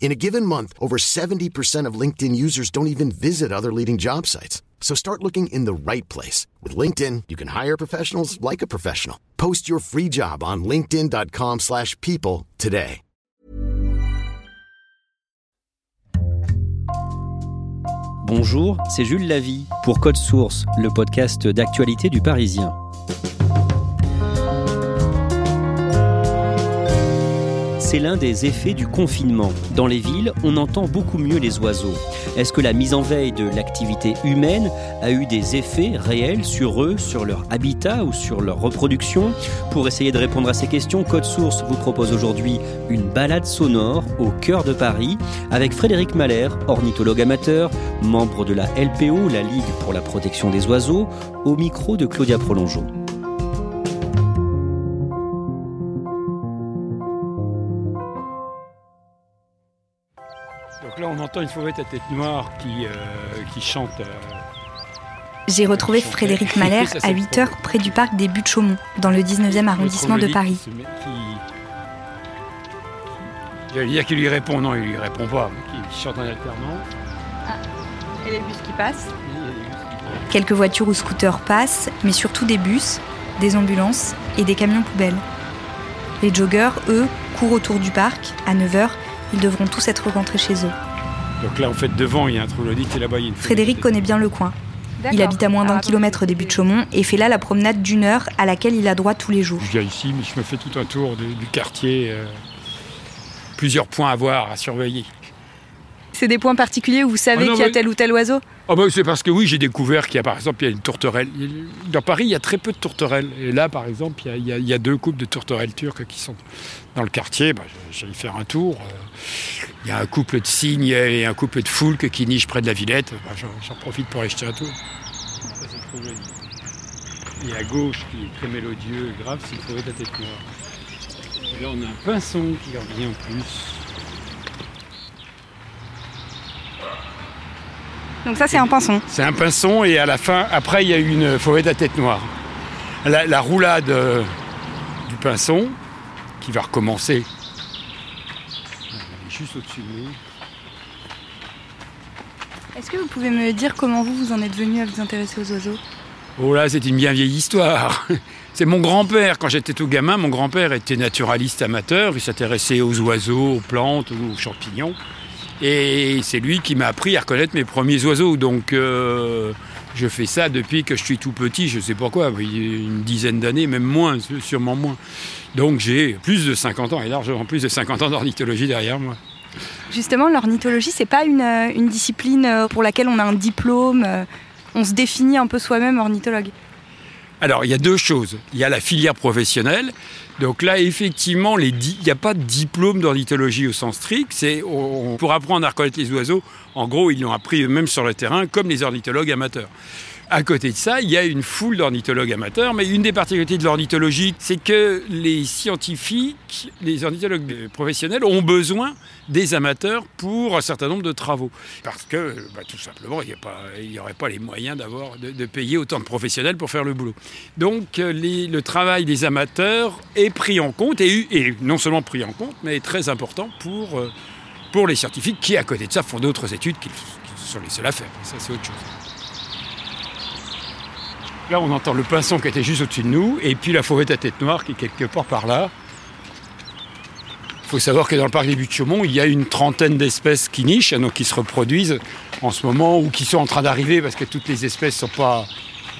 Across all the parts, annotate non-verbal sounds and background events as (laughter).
In a given month, over 70% of LinkedIn users don't even visit other leading job sites. So start looking in the right place. With LinkedIn, you can hire professionals like a professional. Post your free job on linkedin.com slash people today. Bonjour, c'est Jules Lavie pour Code Source, le podcast d'actualité du Parisien. C'est l'un des effets du confinement. Dans les villes, on entend beaucoup mieux les oiseaux. Est-ce que la mise en veille de l'activité humaine a eu des effets réels sur eux, sur leur habitat ou sur leur reproduction Pour essayer de répondre à ces questions, Code Source vous propose aujourd'hui une balade sonore au cœur de Paris avec Frédéric Mahler, ornithologue amateur, membre de la LPO, la Ligue pour la protection des oiseaux, au micro de Claudia Prolongeau. Entend une fauvette à tête noire qui, euh, qui chante. Euh, J'ai retrouvé Frédéric (laughs) Mahler à 8 h près du parc des Buttes-Chaumont, dans le 19e arrondissement de Paris. J'allais dire qu'il lui répond, non, il lui répond pas, il chante en alternant. Ah, et les bus qui passent? Quelques voitures ou scooters passent, mais surtout des bus, des ambulances et des camions poubelles. Les joggeurs, eux, courent autour du parc. À 9h, ils devront tous être rentrés chez eux. Donc là, en fait, devant, il y a un troglodyte et là-bas, il y a une Frédéric connaît bien le coin. Il habite à moins d'un kilomètre des buttes de Chaumont et fait là la promenade d'une heure à laquelle il a droit tous les jours. Je viens ici, mais je me fais tout un tour du, quartier. Euh, plusieurs points à voir, à surveiller. C'est des points particuliers où vous savez ah qu'il y a tel ou tel oiseau ah bah, C'est parce que oui, j'ai découvert qu'il y a par exemple il y a une tourterelle. Dans Paris, il y a très peu de tourterelles. Et là, par exemple, il y a, deux couples de tourterelles turques qui sont dans le quartier. Bah, J'allais faire un tour. Euh, il y a un couple de cygnes et un couple de foulques qui nichent près de la Villette. Bah, J'en profite pour acheter un tour. Et à gauche, qui est très mélodieux et grave, forêt de la tête noire. Et là, on a un pinson qui revient en plus. Donc ça, c'est un pinson. C'est un pinson et à la fin, après, il y a une forêt à tête noire. La, roulade euh, du pinson, qui va recommencer. juste au-dessus de nous. Est-ce que vous pouvez me dire comment vous, vous en êtes venu à vous intéresser aux oiseaux? Oh là, c'est une bien vieille histoire. (laughs) C'est mon grand-père, quand j'étais tout gamin, mon grand-père était naturaliste amateur, il s'intéressait aux oiseaux, aux plantes, aux champignons. Et c'est lui qui m'a appris à reconnaître mes premiers oiseaux. Donc euh, je fais ça depuis que je suis tout petit, je sais pas quoi, une dizaine d'années, même moins, sûrement moins. Donc j'ai plus de 50 ans, et largement plus de 50 ans d'ornithologie derrière moi. Justement, l'ornithologie, c'est pas une, une, discipline euh, pour laquelle on a un diplôme, euh, on se définit un peu soi-même ornithologue. Alors, il y a deux choses. Il y a la filière professionnelle. Donc là, effectivement, il n'y a pas de diplôme d'ornithologie au sens strict. C'est pour apprendre à reconnaître les oiseaux, en gros, ils l'ont appris eux-mêmes sur le terrain, comme les ornithologues amateurs. À côté de ça, il y a une foule d'ornithologues amateurs, mais une des particularités de l'ornithologie, c'est que les scientifiques, les ornithologues professionnels ont besoin des amateurs pour un certain nombre de travaux. Parce que, bah, tout simplement, il n'y aurait pas les moyens de, payer autant de professionnels pour faire le boulot. Donc, le travail des amateurs est pris en compte, et, non seulement pris en compte, mais est très important pour, euh, pour les scientifiques qui, à côté de ça, font d'autres études qu'ils sont les seuls à faire. Ça, c'est autre chose. Là, on entend le pinson qui était juste au-dessus de nous, et puis la forêt à tête noire qui est quelque part par là. Il faut savoir que dans le parc des Buttes-Chaumont, il y a une trentaine d'espèces qui nichent, donc qui se reproduisent en ce moment, ou qui sont en train d'arriver, parce que toutes les espèces ne sont pas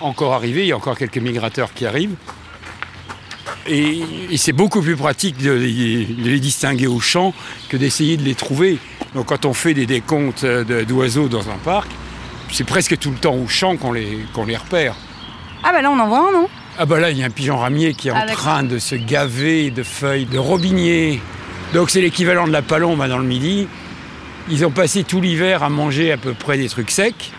encore arrivées, il y a encore quelques migrateurs qui arrivent. Et, c'est beaucoup plus pratique de les, distinguer au chant que d'essayer de les trouver. Donc quand on fait des décomptes d'oiseaux dans un parc, c'est presque tout le temps au les, qu'on les repère. Ah bah là on en voit un, non? Ah bah là il y a un pigeon ramier qui est en ah, train de se gaver de feuilles de robinier. Donc c'est l'équivalent de la palombe dans le midi. Ils ont passé tout l'hiver à manger à peu près des trucs secs.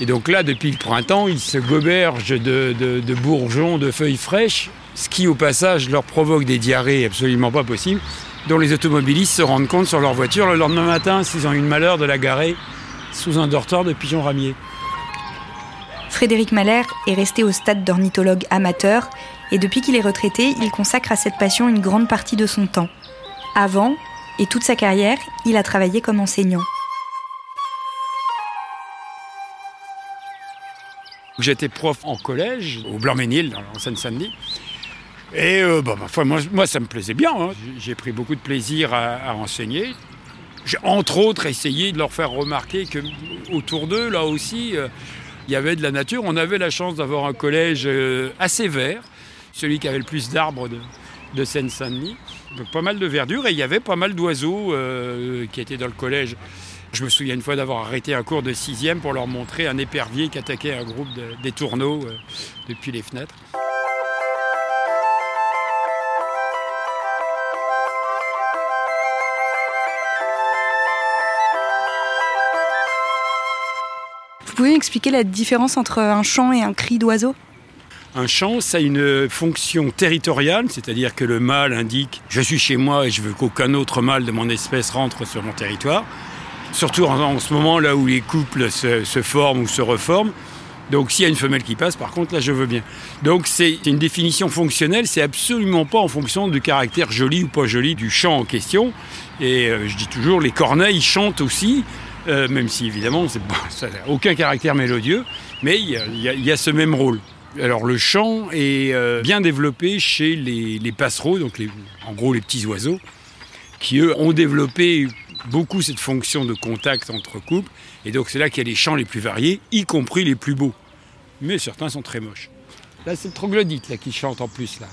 Et donc là, depuis le printemps, ils se gobergent de, de bourgeons, de feuilles fraîches ce qui au passage leur provoque des diarrhées absolument pas possibles, dont les automobilistes se rendent compte sur leur voiture le lendemain matin s'ils ont eu le malheur de la garer sous un dortoir de pigeons ramiers. Frédéric Mahler est resté au stade d'ornithologue amateur et depuis qu'il est retraité, il consacre à cette passion une grande partie de son temps. Avant et toute sa carrière, il a travaillé comme enseignant. J'étais prof en collège, au Blanc-Ménil, en Seine-Saint-Denis. Et euh, bah, moi, ça me plaisait bien. Hein. J'ai pris beaucoup de plaisir à, enseigner. J'ai entre autres essayé de leur faire remarquer que autour d'eux, là aussi, euh, il y avait de la nature. On avait la chance d'avoir un collège euh, assez vert, celui qui avait le plus d'arbres de, Seine-Saint-Denis. Donc pas mal de verdure et il y avait pas mal d'oiseaux qui étaient dans le collège. Je me souviens une fois d'avoir arrêté un cours de sixième pour leur montrer un épervier qui attaquait un groupe de, des tourneaux depuis les fenêtres. Vous pouvez m'expliquer la différence entre un chant et un cri d'oiseau? Un chant, ça a une fonction territoriale, c'est-à-dire que le mâle indique je suis chez moi et je veux qu'aucun autre mâle de mon espèce rentre sur mon territoire. Surtout en, ce moment là où les couples se, forment ou se reforment. Donc s'il y a une femelle qui passe, par contre, là, je veux bien. Donc c'est une définition fonctionnelle, c'est absolument pas en fonction du caractère joli ou pas joli du chant en question. Et euh, je dis toujours, les corneilles chantent aussi, euh, même si évidemment ça n'a aucun caractère mélodieux, mais il y, a ce même rôle. Alors le chant est euh, bien développé chez les, passereaux, donc en gros les petits oiseaux, qui eux ont développé beaucoup cette fonction de contact entre couples, et donc c'est là qu'il y a les chants les plus variés, y compris les plus beaux. Mais certains sont très moches. Là c'est le troglodyte là, qui chante en plus là.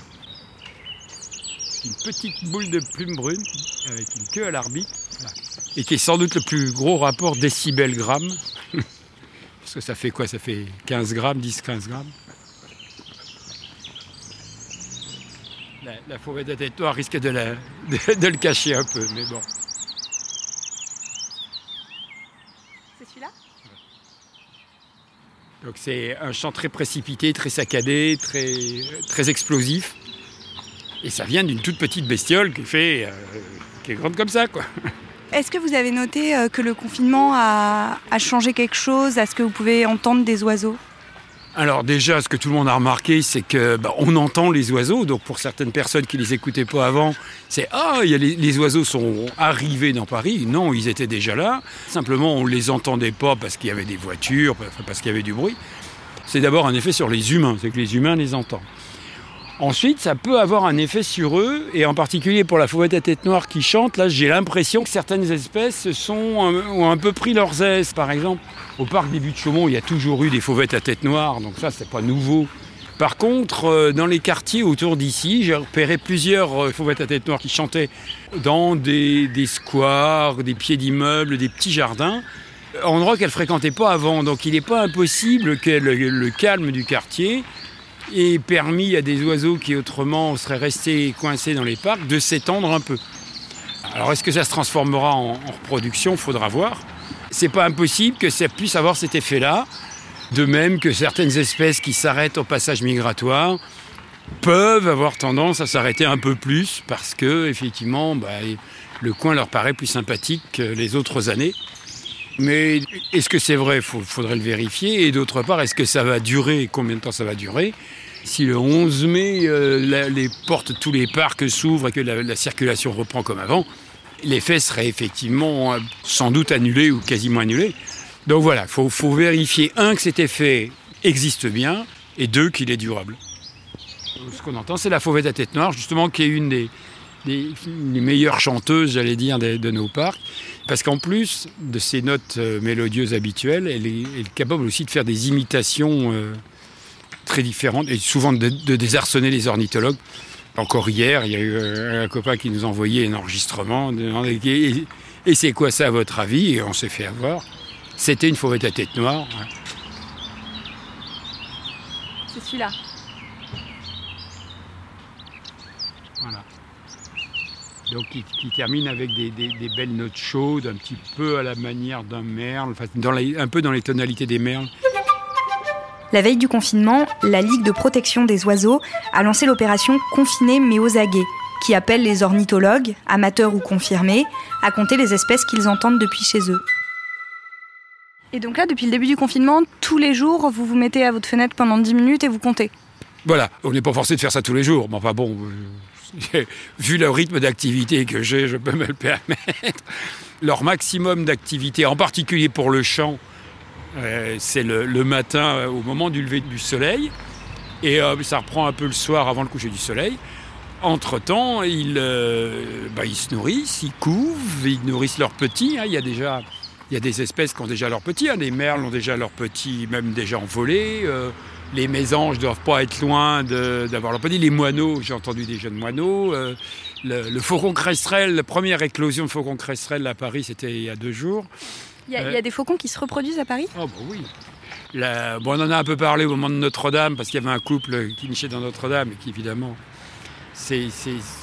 Une petite boule de plume brune avec une queue à l'arbitre et qui est sans doute le plus gros rapport décibel-gramme. (laughs) Parce que ça fait quoi? Ça fait 15 grammes, 10-15 grammes? La, la forêt de tête risque (laughs) de, de, le cacher un peu, mais bon. C'est celui-là? Donc c'est un chant très précipité, très saccadé, très, très explosif. Et ça vient d'une toute petite bestiole qui fait, euh, qui est grande comme ça, quoi. (laughs) Est-ce que vous avez noté euh, que le confinement a, changé quelque chose? À ce que vous pouvez entendre des oiseaux? Alors déjà, ce que tout le monde a remarqué, c'est que bah, on entend les oiseaux. Donc pour certaines personnes qui les écoutaient pas avant, c'est ah, les, oiseaux sont arrivés dans Paris. Non, ils étaient déjà là. Simplement, on les entendait pas parce qu'il y avait des voitures, parce qu'il y avait du bruit. C'est d'abord un effet sur les humains, c'est que les humains les entendent. Ensuite, ça peut avoir un effet sur eux, et en particulier pour la fauvette à tête noire qui chante, là j'ai l'impression que certaines espèces sont, ont un peu pris leurs aises. Par exemple, au parc des Buttes de Chaumont, il y a toujours eu des fauvettes à tête noire, donc ça c'est pas nouveau. Par contre, euh, dans les quartiers autour d'ici, j'ai repéré plusieurs euh, fauvettes à tête noire qui chantaient dans des, squares, des pieds d'immeubles, des petits jardins endroits qu'elles fréquentaient pas avant. Donc il n'est pas impossible que le, calme du quartier et permis à des oiseaux qui autrement seraient restés coincés dans les parcs de s'étendre un peu. Alors est-ce que ça se transformera en, reproduction? Faudra voir. C'est pas impossible que ça puisse avoir cet effet-là. De même que certaines espèces qui s'arrêtent au passage migratoire peuvent avoir tendance à s'arrêter un peu plus parce que effectivement bah, le coin leur paraît plus sympathique que les autres années. Mais est-ce que c'est vrai? Il faudrait le vérifier. Et d'autre part, est-ce que ça va durer? Combien de temps ça va durer? Si le 11 mai, euh, les portes, tous les parcs s'ouvrent et que la, circulation reprend comme avant, l'effet serait effectivement euh, sans doute annulé ou quasiment annulé. Donc voilà, il faut, vérifier, un, que cet effet existe bien, et deux, qu'il est durable. Ce qu'on entend, c'est la fauvette à tête noire, justement, qui est une des, meilleures chanteuses, j'allais dire, de, nos parcs. Parce qu'en plus de ses notes euh, mélodieuses habituelles, elle est, capable aussi de faire des imitations euh, très différentes et souvent de, désarçonner les ornithologues Encore hier, il y a eu un copain qui nous envoyait un enregistrement. Et, et c'est quoi ça à votre avis? Et on s'est fait avoir. C'était une fauvette à tête noire. C'est celui-là. Voilà. Donc qui, termine avec des, belles notes chaudes, un petit peu à la manière d'un merle, un peu dans les tonalités des merles. La veille du confinement, la Ligue de protection des oiseaux a lancé l'opération Confiné mais aux aguets, qui appelle les ornithologues, amateurs ou confirmés, à compter les espèces qu'ils entendent depuis chez eux. Et donc là, depuis le début du confinement, tous les jours, vous vous mettez à votre fenêtre pendant 10 minutes et vous comptez Voilà, on n'est pas forcé de faire ça tous les jours, mais enfin bon, euh, (laughs) vu le rythme d'activité que j'ai, je peux me le permettre. Leur maximum d'activité, en particulier pour le chant, euh, c'est le, matin euh, au moment du lever du soleil. Et ça reprend un peu le soir avant le coucher du soleil. Entre-temps, ils, bah, ils, se nourrissent, ils couvent, ils nourrissent leurs petits. Hein. Il, y a déjà, des espèces qui ont déjà leurs petits. Hein. Les merles ont déjà leurs petits, même déjà envolés. Les mésanges ne doivent pas être loin d'avoir petits. Les moineaux, j'ai entendu des jeunes moineaux. le, faucon cresserelle, la première éclosion de faucon cresserelle à Paris, c'était il y a deux jours. Il y, a, des faucons qui se reproduisent à Paris? Oh, bah oui. bon, on en a un peu parlé au moment de Notre-Dame, parce qu'il y avait un couple qui nichait dans Notre-Dame et qui, évidemment, s'est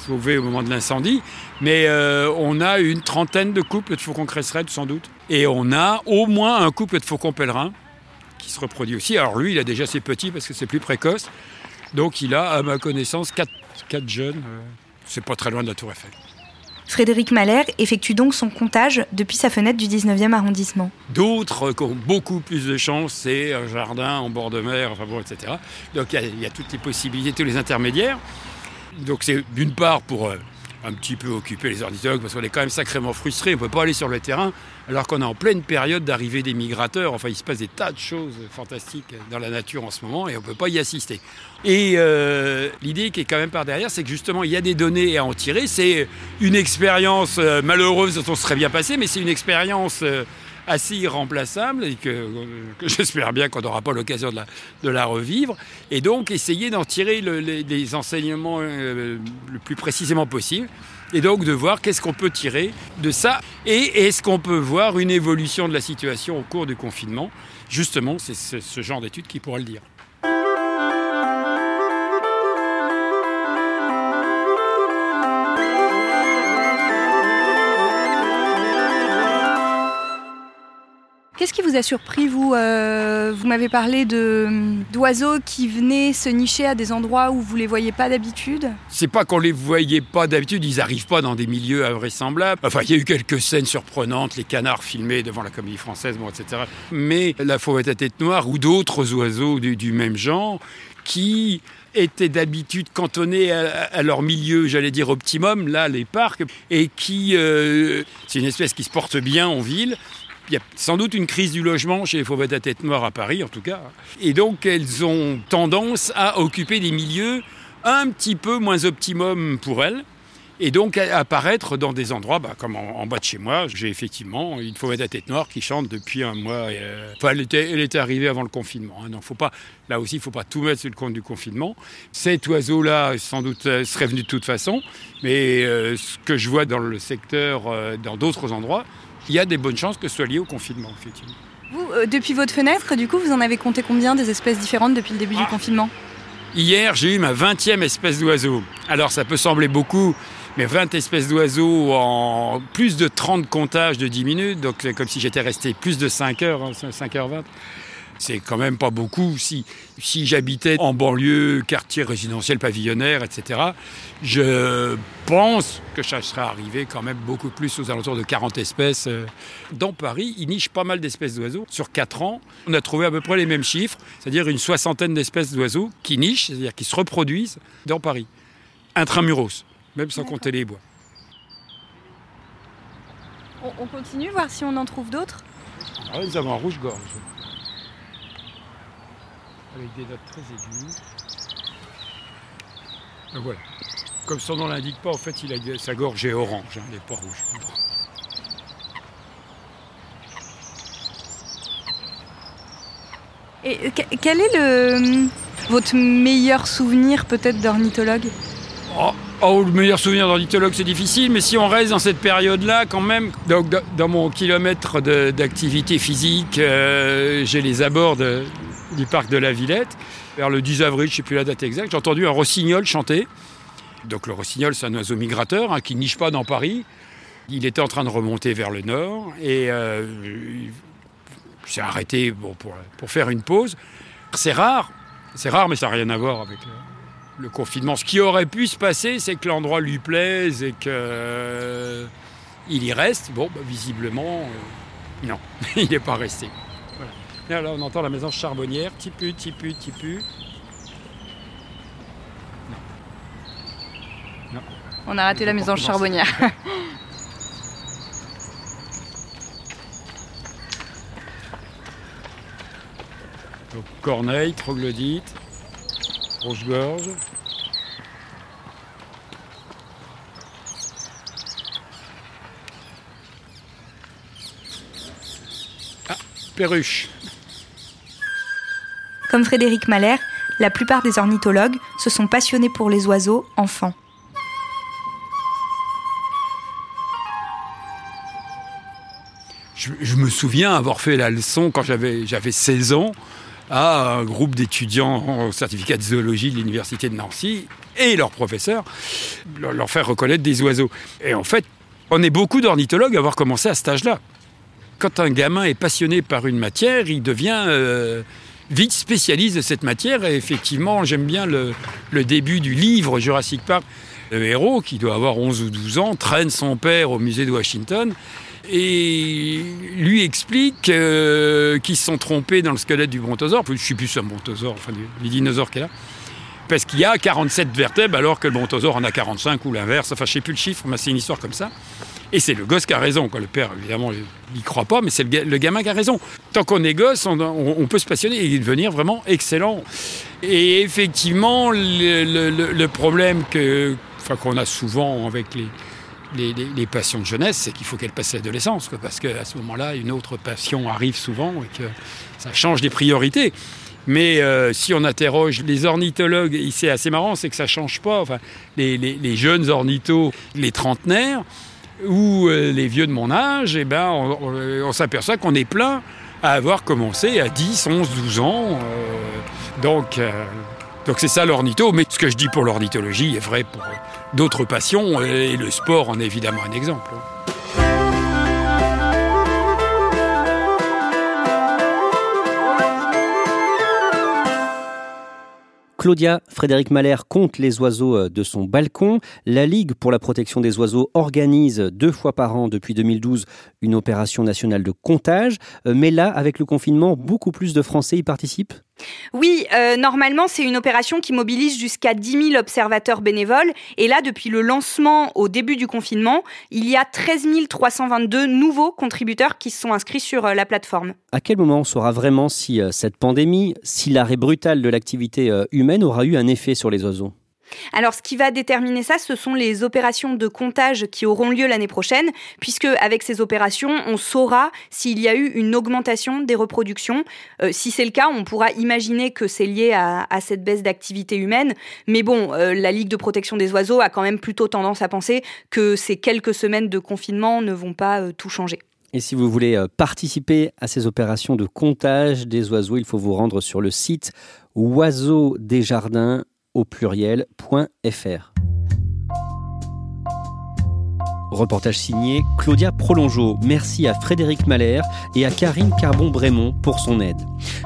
sauvé au moment de l'incendie. Mais euh, on a une trentaine de couples de faucons cresserelles, sans doute. Et on a au moins un couple de faucons pèlerins qui se reproduit aussi. Alors lui, il a déjà ses petits parce que c'est plus précoce. Donc il a, à ma connaissance, quatre, quatre jeunes. Euh, c'est pas très loin de la Tour Eiffel. Frédéric Mahler effectue donc son comptage depuis sa fenêtre du 19e arrondissement. D'autres qui ont beaucoup plus de chance, c'est un jardin en bord de mer, enfin bon, etc. Donc il y, a toutes les possibilités, tous les intermédiaires. Donc c'est d'une part pour euh, un petit peu occuper les ornithologues parce qu'on est quand même sacrément frustrés. On ne peut pas aller sur le terrain alors qu'on est en pleine période d'arrivée des migrateurs. Enfin, il se passe des tas de choses fantastiques dans la nature en ce moment et on ne peut pas y assister. Et euh, l'idée qui est quand même par derrière, c'est que justement, il y a des données à en tirer. C'est une expérience euh, malheureuse dont on serait bien passé, mais c'est une expérience euh, assez irremplaçable et que, j'espère bien qu'on n'aura pas l'occasion de la, revivre. Et donc essayer d'en tirer les, enseignements euh, le plus précisément possible. Et donc de voir qu'est-ce qu'on peut tirer de ça et est-ce qu'on peut voir une évolution de la situation au cours du confinement. Justement, c'est ce genre d'étude qui pourra le dire. Qu'est-ce qui vous a surpris, vous euh, Vous m'avez parlé d'oiseaux qui venaient se nicher à des endroits où vous ne les voyez pas d'habitude? C'est pas qu'on les voyait pas d'habitude, ils n'arrivent pas dans des milieux invraisemblables. Enfin, il y a eu quelques scènes surprenantes, les canards filmés devant la comédie française, bon, etc. Mais la fauvette à tête noire ou d'autres oiseaux du, même genre qui étaient d'habitude cantonnés à, leur milieu, j'allais dire optimum, là, les parcs, et qui, euh, c'est une espèce qui se porte bien en ville, il y a sans doute une crise du logement chez les fauvettes à tête noire à Paris, en tout cas. Et donc, elles ont tendance à occuper des milieux un petit peu moins optimum pour elles. Et donc à apparaître dans des endroits, bah, comme en, bas de chez moi, j'ai effectivement une fauvette à tête noire qui chante depuis un mois. Euh, enfin, elle était, elle était, arrivée avant le confinement. Hein, donc faut pas, là aussi, il ne faut pas tout mettre sur le compte du confinement. Cet oiseau-là, sans doute, euh, serait venu de toute façon. Mais euh, ce que je vois dans le secteur, dans d'autres endroits, il y a des bonnes chances que ce soit lié au confinement, effectivement. Vous, euh, depuis votre fenêtre, du coup, vous en avez compté combien des espèces différentes depuis le début du ah. confinement? Hier, j'ai eu ma 20e espèce d'oiseau. Alors, ça peut sembler beaucoup, mais 20 espèces d'oiseaux en plus de 30 comptages de 10 minutes, donc comme si j'étais resté plus de 5 heures, 5h20. C'est quand même pas beaucoup. Si, si j'habitais en banlieue, quartier résidentiel pavillonnaire, etc., je pense que ça serait arrivé quand même beaucoup plus aux alentours de 40 espèces. Dans Paris, il niche pas mal d'espèces d'oiseaux. Sur 4 ans, on a trouvé à peu près les mêmes chiffres, c'est-à-dire une soixantaine d'espèces d'oiseaux qui nichent, c'est-à-dire qui se reproduisent dans Paris. Intramuros, même sans compter les bois. On, continue, voir si on en trouve d'autres? Ah, Nous avons un rouge-gorge avec des notes très aiguës. voilà. Comme son nom l'indique pas, en fait, il a, sa gorge est orange, hein, elle n'est pas rouge. Et quel est le, votre meilleur souvenir peut-être d'ornithologue? Oh, oh, le meilleur souvenir d'ornithologue, c'est difficile, mais si on reste dans cette période-là, quand même, donc, dans mon kilomètre d'activité physique, euh, j'ai les abords du parc de la Villette. Vers le 10 avril, je ne sais plus la date exacte, j'ai entendu un rossignol chanter. Donc le rossignol, c'est un oiseau migrateur hein, qui niche pas dans Paris. Il était en train de remonter vers le nord et euh, s'est arrêté pour, faire une pause. C'est rare, c'est rare, mais ça n'a rien à voir avec le, confinement. Ce qui aurait pu se passer, c'est que l'endroit lui plaise et qu'il euh, y reste. Bon, bah, visiblement, euh, non, (laughs) il n'est pas resté. Là, on entend la maison charbonnière, tipu, tipu, tipu. On a raté la maison charbonnière. (laughs) Donc, corneille, troglodyte, rouge-gorge. Ah, perruche. Comme Frédéric Mahler, la plupart des ornithologues se sont passionnés pour les oiseaux enfants. je, me souviens avoir fait la leçon quand j'avais 16 ans à un groupe d'étudiants en certificat de zoologie de l'université de Nancy et leurs professeurs, leur, faire reconnaître des oiseaux. Et en fait, on est beaucoup d'ornithologues à avoir commencé à cet âge-là. Quand un gamin est passionné par une matière, il devient euh, vite spécialiste de cette matière. Et effectivement, j'aime bien le, début du livre Jurassic Park. Le héros, qui doit avoir 11 ou 12 ans, traîne son père au musée de Washington et lui explique euh, qu'ils se sont trompés dans le squelette du brontosaure. Je ne sais plus un brontosaure, enfin du, dinosaure qu'il a. Parce qu'il y a 47 vertèbres alors que le brontosaure en a 45 ou l'inverse. Enfin, je ne sais plus le chiffre, mais c'est une histoire comme ça. Et c'est le gosse qui a raison. Quoi. Le père, évidemment, il n'y croit pas, mais c'est le, gamin qui a raison. Tant qu'on est gosse, on, peut se passionner et devenir vraiment excellent. Et effectivement, le, problème que, qu'on a souvent avec les, les, passions de jeunesse, c'est qu'il faut qu'elle passe l'adolescence, parce qu'à ce moment-là, une autre passion arrive souvent et que ça change des priorités. Mais euh, si on interroge les ornithologues, c'est assez marrant, c'est que ça ne change pas. Enfin, les, jeunes ornithos, les trentenaires ou euh, les vieux de mon âge, eh ben, on, s'aperçoit qu'on est plein à avoir commencé à 10, 11, 12 ans. Euh, donc, donc c'est ça l'ornitho. Mais ce que je dis pour l'ornithologie est vrai pour d'autres passions, et le sport en est évidemment un exemple. Claudia Frédéric Mahler compte les oiseaux euh, de son balcon. La Ligue pour la protection des oiseaux organise deux fois par an depuis 2012 une opération nationale de comptage. Euh, mais là, avec le confinement, beaucoup plus de Français y participent? Oui, euh, normalement, c'est une opération qui mobilise jusqu'à 10 000 observateurs bénévoles. Et là, depuis le lancement au début du confinement, il y a 13 322 nouveaux contributeurs qui se sont inscrits sur euh, la plateforme. À quel moment on saura vraiment si euh, cette pandémie, si l'arrêt brutal de l'activité humaine aura eu un effet sur les oiseaux? Alors, ce qui va déterminer ça, ce sont les opérations de comptage qui auront lieu l'année prochaine, puisque avec ces opérations, on saura s'il y a eu une augmentation des reproductions. Euh, si c'est le cas, on pourra imaginer que c'est lié à, cette baisse d'activité humaine. Mais bon, euh, la Ligue de protection des oiseaux a quand même plutôt tendance à penser que ces quelques semaines de confinement ne vont pas euh, tout changer. Et si vous voulez participer à ces opérations de comptage des oiseaux, il faut vous rendre sur le site Oiseaux des Jardins au pluriel.fr. Reportage signé Claudia Prolongeau. Merci à Frédéric Mahler et à Karine Carbon-Brémont pour son aide.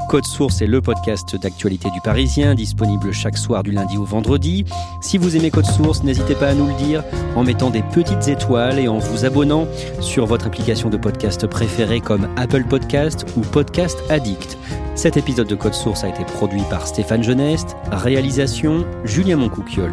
Code Source est le podcast d'actualité du Parisien, disponible chaque soir du lundi au vendredi. Si vous aimez Code Source, n'hésitez pas à nous le dire en mettant des petites étoiles et en vous abonnant sur votre application de podcast préférée comme Apple Podcast ou Podcast Addict. Cet épisode de Code Source a été produit par Stéphane Geneste, réalisation Julien Moncouquiole.